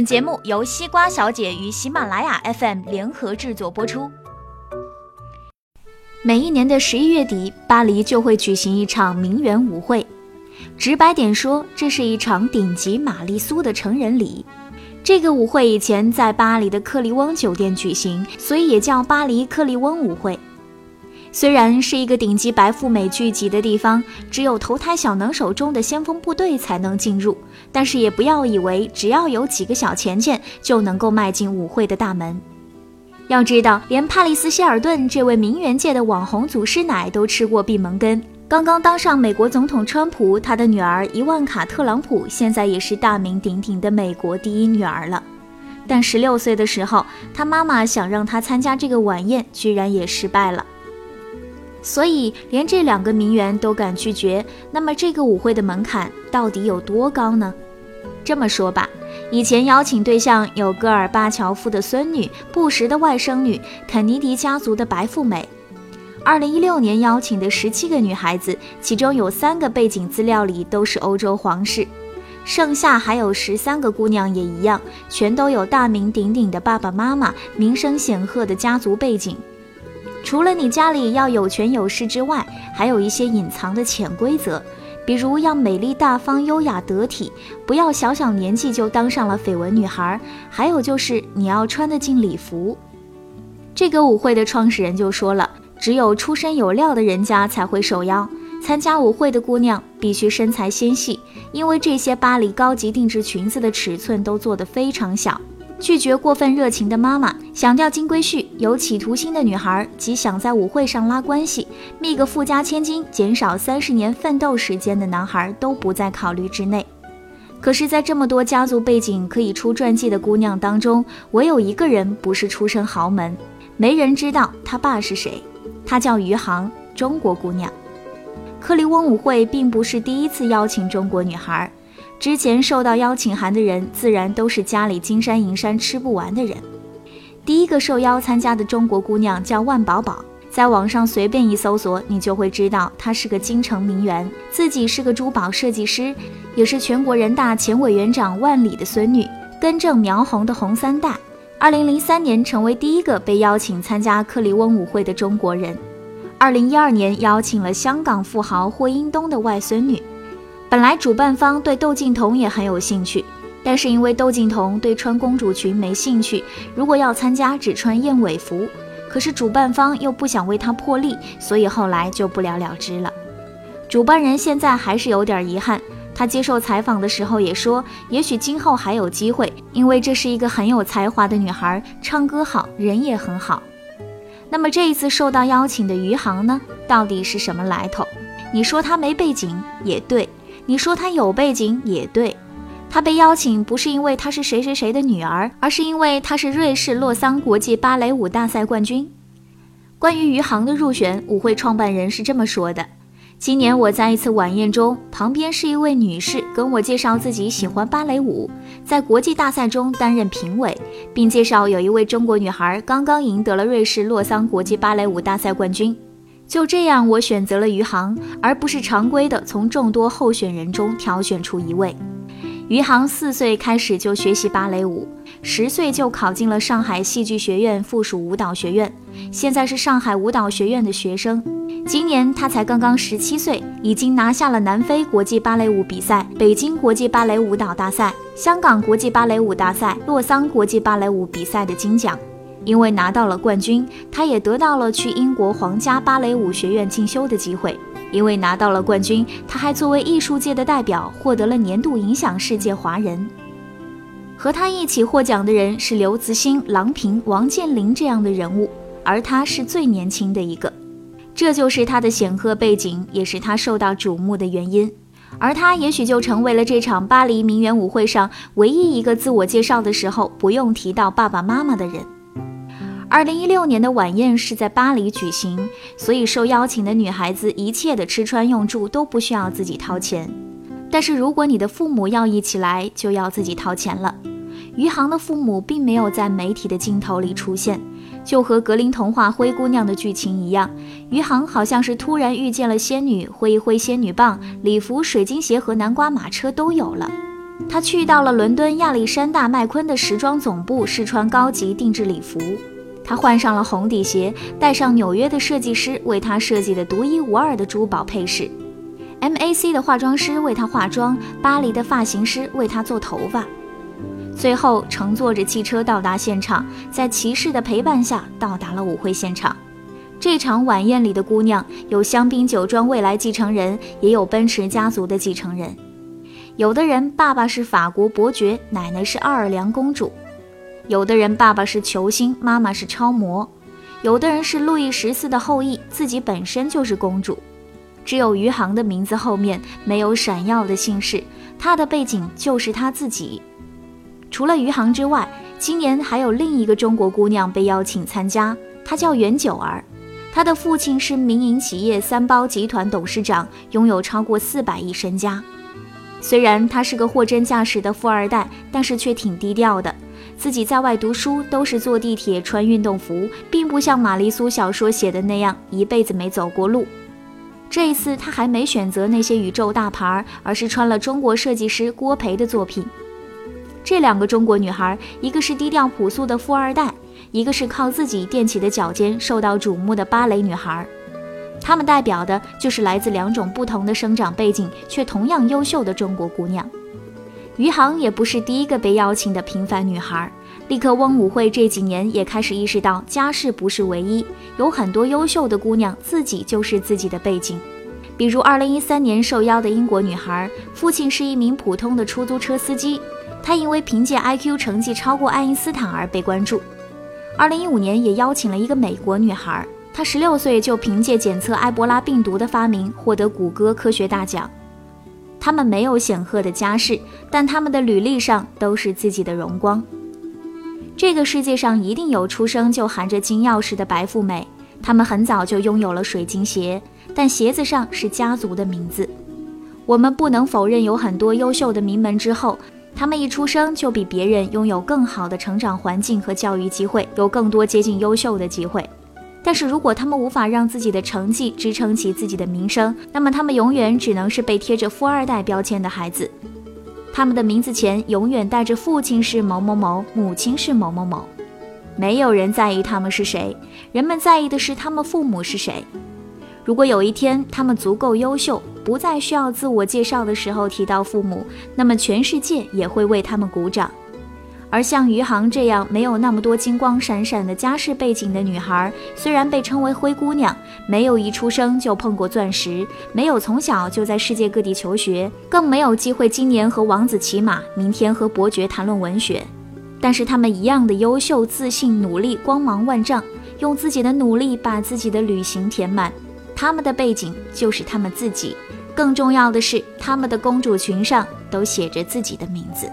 本节目由西瓜小姐与喜马拉雅 FM 联合制作播出。每一年的十一月底，巴黎就会举行一场名媛舞会。直白点说，这是一场顶级玛丽苏的成人礼。这个舞会以前在巴黎的克利翁酒店举行，所以也叫巴黎克利翁舞会。虽然是一个顶级白富美聚集的地方，只有投胎小能手中的先锋部队才能进入，但是也不要以为只要有几个小钱钱就能够迈进舞会的大门。要知道，连帕里斯希尔顿这位名媛界的网红祖师奶都吃过闭门羹。刚刚当上美国总统川普，他的女儿伊万卡特朗普现在也是大名鼎鼎的美国第一女儿了。但十六岁的时候，他妈妈想让他参加这个晚宴，居然也失败了。所以，连这两个名媛都敢拒绝，那么这个舞会的门槛到底有多高呢？这么说吧。以前邀请对象有戈尔巴乔夫的孙女、布什的外甥女、肯尼迪家族的白富美。二零一六年邀请的十七个女孩子，其中有三个背景资料里都是欧洲皇室，剩下还有十三个姑娘也一样，全都有大名鼎鼎的爸爸妈妈、名声显赫的家族背景。除了你家里要有权有势之外，还有一些隐藏的潜规则。比如要美丽大方、优雅得体，不要小小年纪就当上了绯闻女孩。还有就是你要穿得进礼服。这个舞会的创始人就说了，只有出身有料的人家才会受邀参加舞会的姑娘必须身材纤细，因为这些巴黎高级定制裙子的尺寸都做得非常小。拒绝过分热情的妈妈，想钓金龟婿，有企图心的女孩及想在舞会上拉关系、觅个富家千金、减少三十年奋斗时间的男孩都不在考虑之内。可是，在这么多家族背景可以出传记的姑娘当中，唯有一个人不是出身豪门，没人知道她爸是谁。她叫余杭，中国姑娘。克利翁舞会并不是第一次邀请中国女孩。之前收到邀请函的人，自然都是家里金山银山吃不完的人。第一个受邀参加的中国姑娘叫万宝宝，在网上随便一搜索，你就会知道她是个京城名媛，自己是个珠宝设计师，也是全国人大前委员长万里的孙女，根正苗红的红三代。二零零三年成为第一个被邀请参加克利翁舞会的中国人。二零一二年邀请了香港富豪霍英东的外孙女。本来主办方对窦靖童也很有兴趣，但是因为窦靖童对穿公主裙没兴趣，如果要参加只穿燕尾服，可是主办方又不想为他破例，所以后来就不了了之了。主办人现在还是有点遗憾，他接受采访的时候也说，也许今后还有机会，因为这是一个很有才华的女孩，唱歌好，人也很好。那么这一次受到邀请的余杭呢，到底是什么来头？你说她没背景也对。你说她有背景也对，她被邀请不是因为她是谁谁谁的女儿，而是因为她是瑞士洛桑国际芭蕾舞大赛冠军。关于余杭的入选，舞会创办人是这么说的：今年我在一次晚宴中，旁边是一位女士跟我介绍自己喜欢芭蕾舞，在国际大赛中担任评委，并介绍有一位中国女孩刚刚赢得了瑞士洛桑国际芭蕾舞大赛冠军。就这样，我选择了余杭，而不是常规的从众多候选人中挑选出一位。余杭四岁开始就学习芭蕾舞，十岁就考进了上海戏剧学院附属舞蹈学院，现在是上海舞蹈学院的学生。今年他才刚刚十七岁，已经拿下了南非国际芭蕾舞比赛、北京国际芭蕾舞蹈大赛、香港国际芭蕾舞大赛、洛桑国际芭蕾舞比赛的金奖。因为拿到了冠军，他也得到了去英国皇家芭蕾舞学院进修的机会。因为拿到了冠军，他还作为艺术界的代表获得了年度影响世界华人。和他一起获奖的人是刘慈欣、郎平、王健林这样的人物，而他是最年轻的一个。这就是他的显赫背景，也是他受到瞩目的原因。而他也许就成为了这场巴黎名媛舞会上唯一一个自我介绍的时候不用提到爸爸妈妈的人。二零一六年的晚宴是在巴黎举行，所以受邀请的女孩子一切的吃穿用住都不需要自己掏钱。但是如果你的父母要一起来，就要自己掏钱了。余杭的父母并没有在媒体的镜头里出现，就和格林童话《灰姑娘》的剧情一样，余杭好像是突然遇见了仙女，挥一挥仙女棒，礼服、水晶鞋和南瓜马车都有了。她去到了伦敦亚历山大麦昆的时装总部试穿高级定制礼服。她换上了红底鞋，戴上纽约的设计师为她设计的独一无二的珠宝配饰。MAC 的化妆师为她化妆，巴黎的发型师为她做头发。最后乘坐着汽车到达现场，在骑士的陪伴下到达了舞会现场。这场晚宴里的姑娘有香槟酒庄未来继承人，也有奔驰家族的继承人。有的人爸爸是法国伯爵，奶奶是奥尔良公主；有的人爸爸是球星，妈妈是超模；有的人是路易十四的后裔，自己本身就是公主。只有余杭的名字后面没有闪耀的姓氏，他的背景就是他自己。除了余杭之外，今年还有另一个中国姑娘被邀请参加，她叫袁九儿。她的父亲是民营企业三包集团董事长，拥有超过四百亿身家。虽然她是个货真价实的富二代，但是却挺低调的。自己在外读书都是坐地铁穿运动服，并不像玛丽苏小说写的那样一辈子没走过路。这一次他还没选择那些宇宙大牌，而是穿了中国设计师郭培的作品。这两个中国女孩，一个是低调朴素的富二代。一个是靠自己垫起的脚尖受到瞩目的芭蕾女孩，她们代表的就是来自两种不同的生长背景却同样优秀的中国姑娘。余杭也不是第一个被邀请的平凡女孩，立刻翁舞会这几年也开始意识到家世不是唯一，有很多优秀的姑娘自己就是自己的背景。比如2013年受邀的英国女孩，父亲是一名普通的出租车司机，她因为凭借 IQ 成绩超过爱因斯坦而被关注。二零一五年也邀请了一个美国女孩，她十六岁就凭借检测埃博拉病毒的发明获得谷歌科学大奖。他们没有显赫的家世，但他们的履历上都是自己的荣光。这个世界上一定有出生就含着金钥匙的白富美，他们很早就拥有了水晶鞋，但鞋子上是家族的名字。我们不能否认，有很多优秀的名门之后。他们一出生就比别人拥有更好的成长环境和教育机会，有更多接近优秀的机会。但是如果他们无法让自己的成绩支撑起自己的名声，那么他们永远只能是被贴着富二代标签的孩子。他们的名字前永远带着父亲是某某某，母亲是某某某。没有人在意他们是谁，人们在意的是他们父母是谁。如果有一天他们足够优秀，不再需要自我介绍的时候提到父母，那么全世界也会为他们鼓掌。而像余杭这样没有那么多金光闪闪的家世背景的女孩，虽然被称为灰姑娘，没有一出生就碰过钻石，没有从小就在世界各地求学，更没有机会今年和王子骑马，明天和伯爵谈论文学，但是她们一样的优秀、自信、努力、光芒万丈，用自己的努力把自己的旅行填满。她们的背景就是她们自己，更重要的是，她们的公主裙上都写着自己的名字。